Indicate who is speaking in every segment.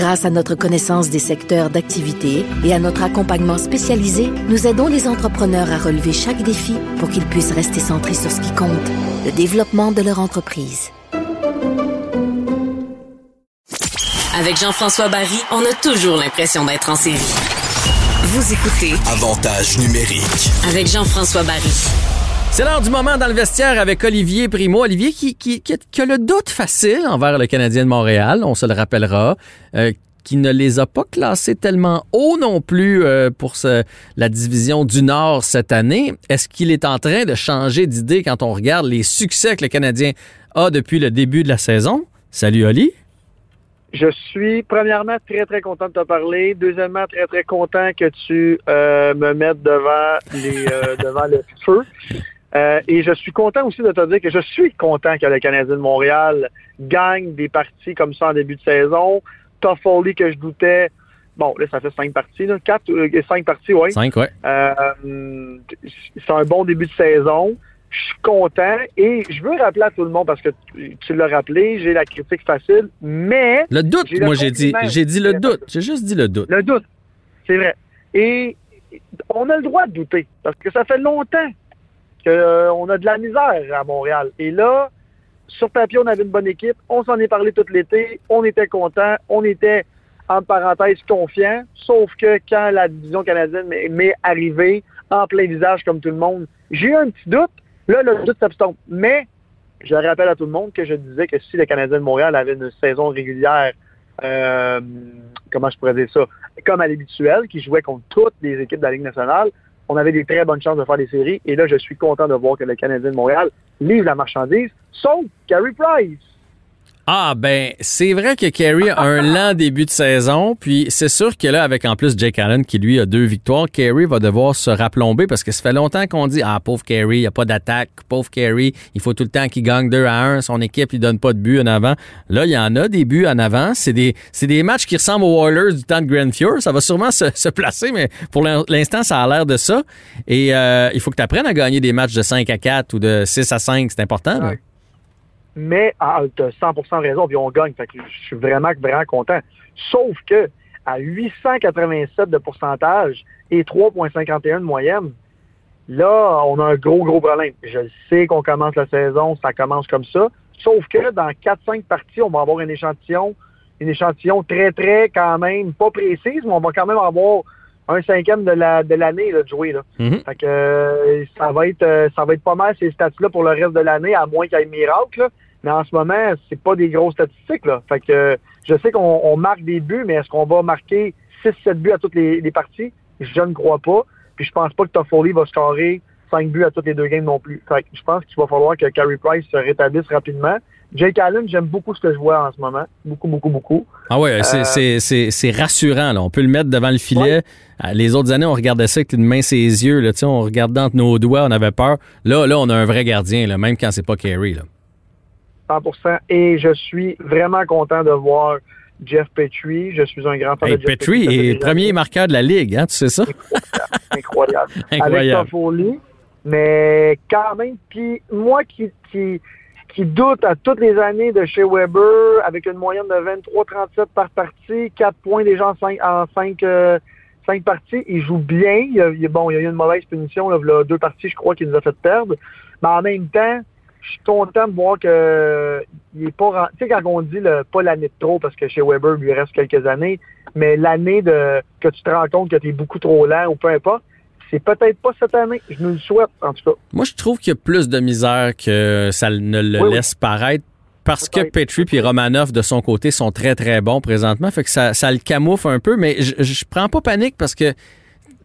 Speaker 1: Grâce à notre connaissance des secteurs d'activité et à notre accompagnement spécialisé, nous aidons les entrepreneurs à relever chaque défi pour qu'ils puissent rester centrés sur ce qui compte, le développement de leur entreprise.
Speaker 2: Avec Jean-François Barry, on a toujours l'impression d'être en série. Vous écoutez
Speaker 3: Avantage numérique.
Speaker 2: avec Jean-François Barry.
Speaker 4: C'est l'heure du moment dans le vestiaire avec Olivier Primo. Olivier qui, qui, qui, a le doute facile envers le Canadien de Montréal, on se le rappellera, euh, qui ne les a pas classés tellement haut non plus euh, pour ce- la division du Nord cette année. Est-ce qu'il est en train de changer d'idée quand on regarde les succès que le Canadien a depuis le début de la saison? Salut Oli.
Speaker 5: Je suis premièrement très très content de te parler. Deuxièmement, très très content que tu euh, me mettes devant les euh, devant le feu. Euh, et je suis content aussi de te dire que je suis content que le Canadien de Montréal gagne des parties comme ça en début de saison. Toffoli que je doutais. Bon, là, ça fait cinq parties, là. Quatre, euh, cinq parties, oui.
Speaker 4: Cinq, ouais.
Speaker 5: Euh, c'est un bon début de saison. Je suis content et je veux rappeler à tout le monde parce que tu, tu l'as rappelé, j'ai la critique facile, mais
Speaker 4: Le doute, moi j'ai dit, j'ai dit le doute. J'ai juste dit le doute.
Speaker 5: le doute, c'est vrai. Et on a le droit de douter parce que ça fait longtemps qu'on a de la misère à Montréal. Et là, sur papier, on avait une bonne équipe. On s'en est parlé tout l'été. On était content. On était, en parenthèse, confiant. Sauf que quand la division canadienne m'est- m'est arrivée en plein visage comme tout le monde, j'ai eu un petit doute. Là, le doute s'abstompe. Mais je rappelle à tout le monde que je disais que si le Canadien de Montréal avait une saison régulière, euh, comment je pourrais dire ça, comme à l'habituel, qui jouait contre toutes les équipes de la Ligue nationale, on avait des très bonnes chances de faire des séries. Et là, je suis content de voir que le Canadien de Montréal livre la marchandise, sauf Carey Price.
Speaker 4: Ah ben c'est vrai que Kerry a un lent début de saison, puis c'est sûr que là avec en plus Jake Allen qui lui a deux victoires, Kerry va devoir se raplomber parce que ça fait longtemps qu'on dit ah pauvre Kerry, il y a pas d'attaque, pauvre Kerry, il faut tout le temps qu'il gagne 2 à 1, son équipe lui donne pas de but en avant. Là, il y en a des buts en avant, c'est des c'est des matchs qui ressemblent aux Oilers du temps de Grand Fuhr, ça va sûrement se, se placer mais pour l'in- l'instant ça a l'air de ça et euh, il faut que tu apprennes à gagner des matchs de 5 à 4 ou de 6 à 5, c'est important. là.
Speaker 5: Ouais. Mais tu as 100% raison, puis on gagne. Fait que je suis vraiment, vraiment content. Sauf que à 887 de pourcentage et 3,51 de moyenne, là, on a un gros, gros problème. Je sais qu'on commence la saison, ça commence comme ça. Sauf que dans 4-5 parties, on va avoir un échantillon, une échantillon très, très quand même, pas précise, mais on va quand même avoir un cinquième de la de l'année là, de jouer. Là.
Speaker 4: Mhm.
Speaker 5: Fait que euh, ça va être euh, ça va être pas mal ces stats-là pour le reste de l'année, à moins qu'il y ait miracle. là. Mais en ce moment, c'est pas des grosses statistiques. Là. Fait que je sais qu'on on marque des buts, mais est-ce qu'on va marquer 6-7 buts à toutes les, les parties? Je ne crois pas. Puis je pense pas que Toffoli va scorer 5 buts à toutes les deux games non plus. Fait que je pense qu'il va falloir que Carey Price se rétablisse rapidement. Jake Allen, j'aime beaucoup ce que je vois en ce moment. Beaucoup, beaucoup, beaucoup.
Speaker 4: Ah ouais, c'est-
Speaker 5: Euh,
Speaker 4: c'est- rassurant. Là. On peut le mettre devant le filet. Euh, Les autres années, on regardait ça avec une main ses yeux. Là, on regardait entre nos doigts, on avait peur. Là, là, on a un vrai gardien, là, même quand c'est pas. Là.
Speaker 5: 100%. Et je suis vraiment content de voir Jeff Petrie. Je suis un grand fan
Speaker 4: Hey,
Speaker 5: de Jeff
Speaker 4: Petrie
Speaker 5: fait
Speaker 4: est premier marqueur de la Ligue, hein, tu sais ça?
Speaker 5: incroyable.
Speaker 4: Incroyable.
Speaker 5: Avec Toffoli, mais quand même, puis moi qui, qui, qui doute à toutes les années de chez Weber, avec une moyenne de 23-37 par partie, 4 points déjà en 5, en 5, euh, cinq parties, il joue bien. Il a, bon, il y a eu une mauvaise punition, là, il y a deux parties, je crois, qui nous a fait perdre. Mais en même temps, je suis content de voir que il est pas tu sais quand on dit le, pas l'année de trop parce que chez Weber il lui reste quelques années mais l'année de que tu te rends compte que tu es beaucoup trop lent ou peu importe c'est peut-être pas cette année je nous le souhaite en tout cas
Speaker 4: Moi, je trouve qu'il y a plus de misère que ça ne le
Speaker 5: Oui, oui.
Speaker 4: laisse paraître. Parce que. Petrie et Romanov, de son côté, sont très, très bons présentement. Fait que ça, ça le camoufle un peu, mais je, je prends pas panique parce que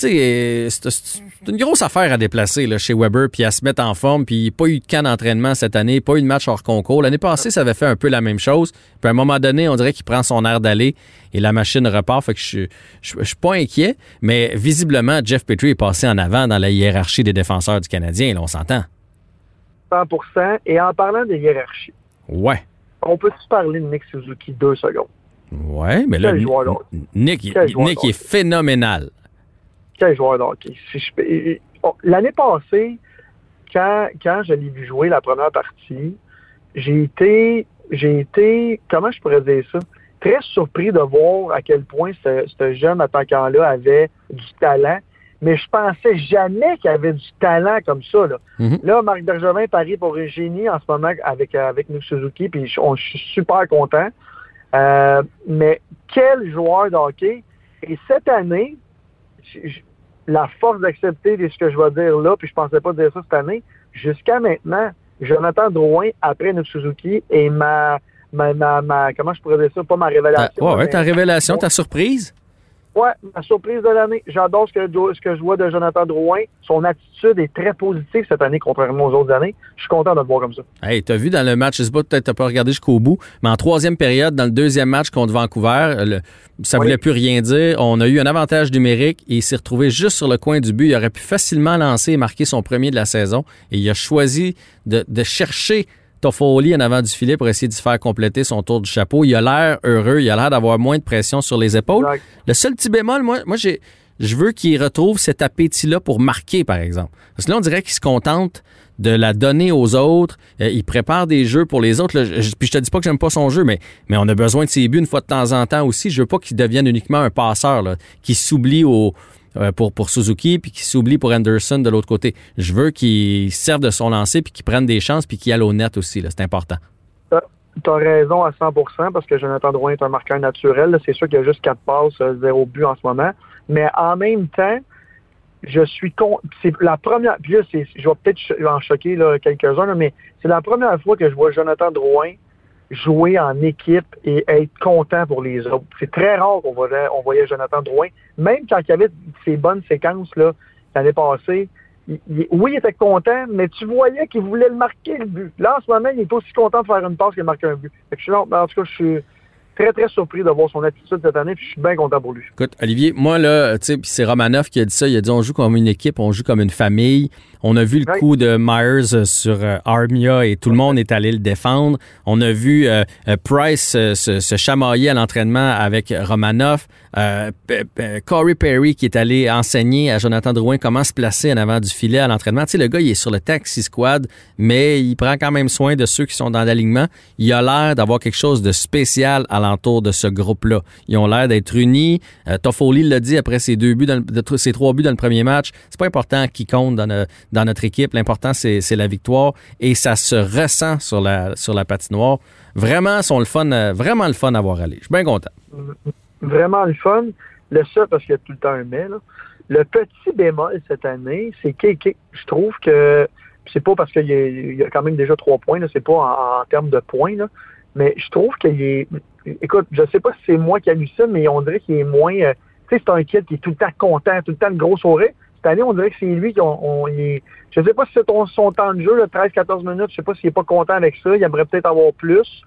Speaker 4: c'est une grosse affaire à déplacer là, chez Weber, puis à se mettre en forme, puis pas eu de camp d'entraînement cette année, pas eu de match hors concours. L'année passée, ça avait fait un peu la même chose. Puis à un moment donné, on dirait qu'il prend son air d'aller et la machine repart. Fait que je, je, je suis pas inquiet, mais visiblement, Jeff Petrie est passé en avant dans la hiérarchie des défenseurs du Canadien, là, on s'entend.
Speaker 5: 100% Et en parlant de hiérarchie,
Speaker 4: Ouais.
Speaker 5: on peut-tu parler de Nick Suzuki deux secondes?
Speaker 4: Ouais, mais là, Nick, Nick est phénoménal.
Speaker 5: Quel joueur de hockey. L'année passée, quand, quand je l'ai vu jouer la première partie, j'ai été, j'ai été, comment je pourrais dire ça, très surpris de voir à quel point ce, ce jeune attaquant-là avait du talent. Mais je pensais jamais qu'il avait du talent comme ça. Là,
Speaker 4: Mhm.
Speaker 5: là Marc Bergevin parie pour un génie en ce moment avec, avec Nick Suzuki, puis je, on- je suis super content. Euh, mais quel joueur de hockey. Et cette année, la force d'accepter de ce que je vais dire là, puis je pensais pas dire ça cette année, jusqu'à maintenant, Jonathan Drouin, après Nick Suzuki, est ma, ma, ma, ma- comment je pourrais dire ça, pas ma révélation.
Speaker 4: ouais, ouais, ta révélation, ta surprise?
Speaker 5: Ouais, ma surprise de l'année. J'adore ce que, ce que je vois de Jonathan Drouin. Son attitude est très positive cette année, contrairement aux autres années. Je suis content de le voir comme ça.
Speaker 4: Hey, t'as vu dans le match, je sais pas, peut-être t'as pas regardé jusqu'au bout, mais en troisième période, dans le deuxième match contre Vancouver, le- ça
Speaker 5: Oui.
Speaker 4: voulait plus rien dire. On a eu un avantage numérique et il s'est retrouvé juste sur le coin du but. Il aurait pu facilement lancer et marquer son premier de la saison. Et il a choisi de, de chercher Toffoli en avant du filet pour essayer de se faire compléter son tour du chapeau. Il a l'air heureux, il a l'air d'avoir moins de pression sur les épaules.
Speaker 5: Exact.
Speaker 4: Le seul petit bémol, moi, moi j'ai, je veux qu'il retrouve cet appétit-là pour marquer, par exemple. Parce que là, on dirait qu'il se contente de la donner aux autres. Euh, il prépare des jeux pour les autres. là. Je- puis je te dis pas que j'aime pas son jeu, mais, mais on a besoin de ses buts une fois de temps en temps aussi. Je veux pas qu'il devienne uniquement un passeur, là, qui s'oublie au, pour, pour Suzuki, puis qui s'oublie pour Anderson de l'autre côté. Je veux qu'il serve de son lancer, puis qu'il prenne des chances, puis qu'il aille au net aussi. C'est important.
Speaker 5: Tu as raison à 100% parce que Jonathan Drouin est un marqueur naturel. C'est sûr qu'il y a juste quatre passes, euh, zéro but en ce moment. Mais en même temps, je suis con. C'est la première. Puis là, je vais peut-être en choquer quelques-uns, mais c'est la première fois que je vois Jonathan Drouin jouer en équipe et être content pour les autres. C'est très rare qu'on voyait, on voyait Jonathan Drouin, même quand il y avait ces bonnes séquences là l'année passée. oui, il était content, mais tu voyais qu'il voulait le marquer le but. Là, en ce moment, il est aussi content de faire une passe que de marquer un but. En tout cas, je suis très, très surpris de voir son attitude cette année, puis je suis bien content pour lui.
Speaker 4: Écoute, Olivier, moi, là, tu sais, c'est Romanoff qui a dit ça. Il a dit on joue comme une équipe, on joue comme une famille. On a vu le coup de Myers euh, sur euh, Armia et tout le monde est allé le défendre. On a vu euh, Price se, se chamailler à l'entraînement avec Romanoff. Euh, Corey Perry qui est allé enseigner à Jonathan Drouin comment se placer en avant du filet à l'entraînement. Tu sais, le gars, il est sur le taxi squad, mais il prend quand même soin de ceux qui sont dans l'alignement. Il a l'air d'avoir quelque chose de spécial alentour de ce groupe-là. Ils ont l'air d'être unis. Euh, Toffoli l'a dit après ses deux buts, ses trois buts dans le premier match. C'est pas important qui compte dans, dans notre équipe. L'important, c'est la victoire et ça se ressent sur la, patinoire. Vraiment, sont le fun, euh, vraiment le fun à voir aller. Je suis bien content.
Speaker 5: Vraiment le fun. Le seul, parce qu'il y a tout le temps un mais. Le petit bémol cette année, c'est que je trouve que c'est pas parce qu'il y, a- quand même déjà trois points, c'est pas en, termes de points, mais je trouve qu'il est. Écoute, je sais pas si c'est moi qui hallucine, mais on dirait qu'il est moins. euh, tu sais, c'est un kid qui est tout le temps content, tout le temps le gros sourire. Cette année, on dirait que c'est lui qui on, on- est- Je sais pas si c'est ton- son temps de jeu, là, 13-14 minutes, je sais pas s'il est pas content avec ça. Il aimerait peut-être avoir plus.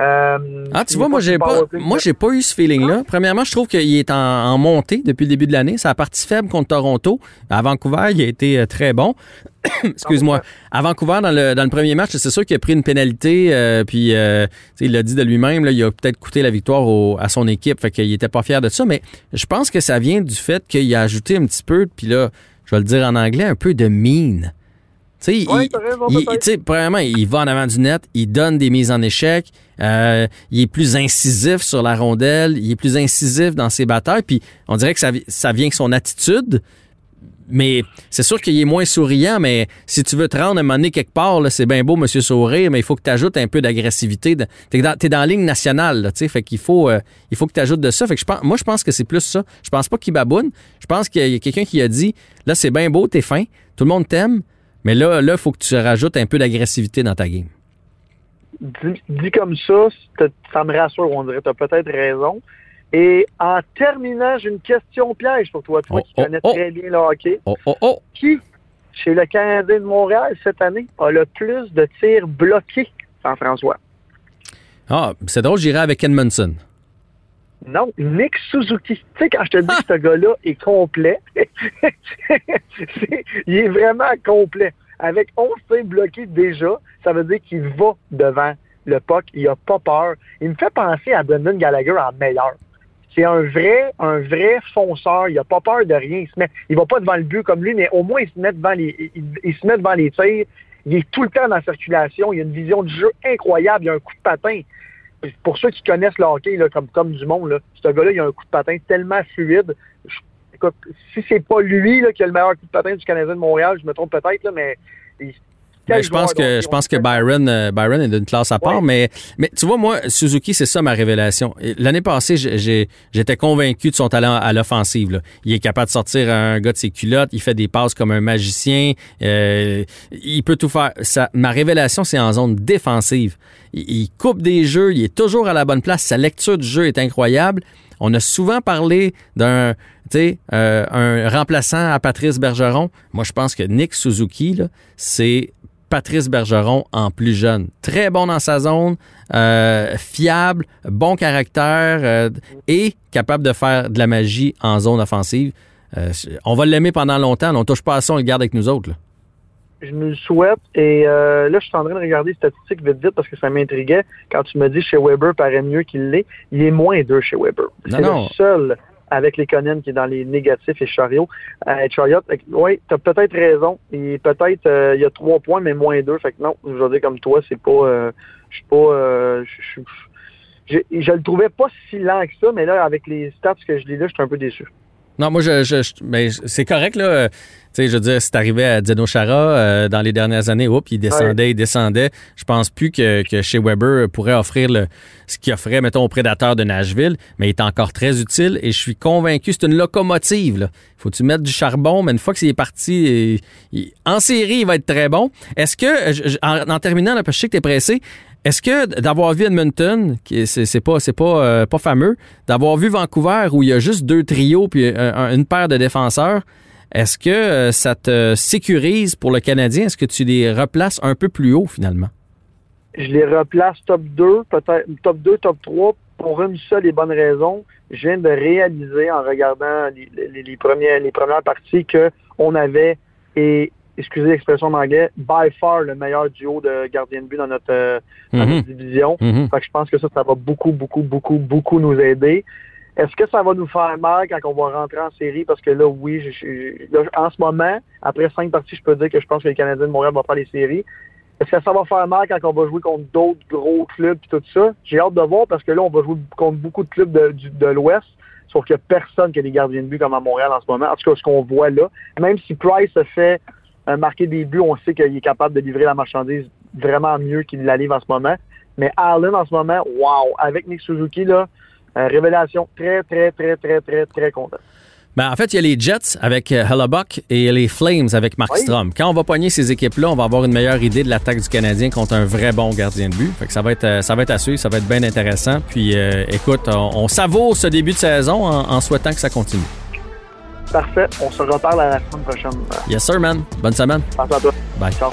Speaker 5: Euh,
Speaker 4: Ah, tu vois, moi, j'ai pas, moi, j'ai pas eu ce feeling-là. Premièrement, je trouve qu'il est en, en montée depuis le début de l'année. Sa partie faible contre Toronto. À Vancouver, il a été euh, très bon. Excuse-moi. À Vancouver, dans le, dans le premier match, c'est sûr qu'il a pris une pénalité. euh, puis, euh, il l'a dit de lui-même, là, il a peut-être coûté la victoire au- à son équipe. Fait qu'il était pas fier de ça. Mais je pense que ça vient du fait qu'il a ajouté un petit peu, puis là, je vais le dire en anglais, un peu de mine. Tu sais,
Speaker 5: Ouais,
Speaker 4: il- tu premièrement, il va en avant du net, il donne des mises en échec, euh, il est plus incisif sur la rondelle, il est plus incisif dans ses batailles, puis on dirait que ça, ça vient avec son attitude. Mais c'est sûr qu'il est moins souriant, mais si tu veux te rendre à un moment donné quelque part, c'est bien beau, Monsieur Sourire, mais il faut que tu ajoutes un peu d'agressivité. De- T'es dans, la ligne nationale, tu sais, fait qu'il faut, euh, il faut que tu ajoutes de ça. Fait que je pense, moi, je pense que c'est plus ça. Je pense pas qu'il baboune. Je pense qu'il y a quelqu'un qui a dit, là, c'est bien beau, t'es fin, tout le monde t'aime, mais là, là, il faut que tu rajoutes un peu d'agressivité dans ta game.
Speaker 5: dit, dit comme ça, ça me rassure, on dirait. Tu as peut-être raison. Et en terminant, j'ai une question piège pour toi, toi
Speaker 4: Oh,
Speaker 5: qui
Speaker 4: oh,
Speaker 5: connais
Speaker 4: oh.
Speaker 5: très bien le hockey.
Speaker 4: Oh, oh, oh.
Speaker 5: Qui, chez le Canadien de Montréal cette année, a le plus de tirs bloqués, Jean-François?
Speaker 4: Ah, c'est drôle, j'irai avec Edmondson.
Speaker 5: Non, Nick Suzuki. Tu sais, quand je te dis que ce gars-là est complet, il est vraiment complet. Avec 11 tirs bloqués déjà, ça veut dire qu'il va devant le puck. Il a pas peur. Il me fait penser à Brendan Gallagher en meilleur. C'est un vrai, un vrai fonceur. Il a pas peur de rien. Il se met, il va pas devant le but comme lui, mais au moins il se met devant les, il, il se met devant les tirs. Il est tout le temps dans la circulation. Il a une vision du jeu incroyable. Il a un coup de patin. Pour ceux qui connaissent le hockey là, comme, comme du monde, là, ce gars-là, il a un coup de patin tellement fluide. Je- écoute, si c'est pas lui là, qui a le meilleur coup de patin du Canadien de Montréal, je me trompe peut-être, mais.
Speaker 4: Ben, je pense que je pense que Byron euh, Byron est d'une classe à part,
Speaker 5: Ouais.
Speaker 4: mais mais tu vois moi Suzuki c'est ça ma révélation. L'année passée j'étais convaincu de son talent à l'offensive. Il est capable de sortir un gars de ses culottes, il fait des passes comme un magicien, euh, il peut tout faire. Ça, ma révélation c'est en zone défensive. Il, il coupe des jeux, il est toujours à la bonne place, sa lecture du jeu est incroyable. On a souvent parlé d'un euh, un remplaçant à Patrice Bergeron. Moi, je pense que Nick Suzuki, c'est Patrice Bergeron en plus jeune. Très bon dans sa zone, euh, fiable, bon caractère euh, et capable de faire de la magie en zone offensive. Euh, on va l'aimer pendant longtemps. On touche pas à ça, on le garde avec nous autres. là.
Speaker 5: Je me le souhaite. Et euh, là, je suis en train de regarder les statistiques vite vite parce que ça m'intriguait. Quand tu me dis chez Weber paraît mieux qu'il l'est, il est moins deux chez Weber.
Speaker 4: Non,
Speaker 5: C'est
Speaker 4: non.
Speaker 5: le seul avec les Conan qui est dans les négatifs et Chariot. Euh, Chariot, oui, tu as peut-être raison. Peut-être euh, il y a trois points, mais moins deux. Fait que non, je veux dire comme toi, c'est pas. euh, je suis pas. euh, je, je le trouvais pas si lent que ça, mais là, avec les stats que je lis là, je suis un peu déçu.
Speaker 4: Non, moi, je, je- mais c'est correct, là. Euh, Tu sais, je veux dire, c'est arrivé à Dino Chara euh, dans les dernières années. Oups, il descendait, il descendait. Je pense plus que, que chez Weber pourrait offrir le, ce qu'il offrait, mettons, aux prédateurs de Nashville, mais il est encore très utile et je suis convaincu, c'est une locomotive, là. Faut-tu mettre du charbon, mais une fois qu'il est parti, en série, il va être très bon. Est-ce que, en terminant, là, parce que je sais que tu es pressé, est-ce que d'avoir vu Edmonton, qui est- c'est pas c'est pas euh, pas fameux, d'avoir vu Vancouver où il y a juste deux trios puis un- un- une paire de défenseurs, est-ce que euh, ça te sécurise pour le Canadien? Est-ce que tu les replaces un peu plus haut finalement?
Speaker 5: Je les replace top 2, peut-être top 2, top 3 pour une seule et bonne raison. Je viens de réaliser en regardant les, les- les premières, les premières parties que on avait, et excusez l'expression en anglais, by far le meilleur duo de gardien de but dans notre, euh, dans
Speaker 4: Mhm.
Speaker 5: notre division.
Speaker 4: Mhm.
Speaker 5: Fait que je pense que ça, ça va beaucoup, beaucoup, beaucoup, beaucoup nous aider. Est-ce que ça va nous faire mal quand on va rentrer en série? Parce que là, oui, je- je- là, en ce moment, après cinq parties, je peux dire que je pense que le Canadien de Montréal va faire les séries. Est-ce que ça va faire mal quand on va jouer contre d'autres gros clubs et tout ça? J'ai hâte de voir parce que là, on va jouer contre beaucoup de clubs de, de l'Ouest, sauf qu'il n'y a personne qui a des gardiens de but comme à Montréal en ce moment. En tout cas, ce qu'on voit là. Même si Price a fait marquer des buts, on sait qu'il est capable de livrer la marchandise vraiment mieux qu'il la livre en ce moment. Mais Allen, en ce moment, wow! Avec Nick Suzuki, là, euh, révélation très, très, très, très, très, très content.
Speaker 4: Ben, en fait, il y a les Jets avec euh, Hellebuck et les Flames avec Mark
Speaker 5: Oui.
Speaker 4: Strom. Quand on va pogner ces équipes-là, on va avoir une meilleure idée de l'attaque du Canadien contre un vrai bon gardien de but. Fait que ça va être, euh, ça va être à suivre, ça va être bien intéressant. Puis, euh, écoute, on, on savoure ce début de saison en, en souhaitant que ça continue.
Speaker 5: Parfait. On se reparle à la semaine prochaine.
Speaker 4: Yes, sir, man. Bonne semaine.
Speaker 5: Pense à toi.
Speaker 4: Bye.
Speaker 5: Ciao.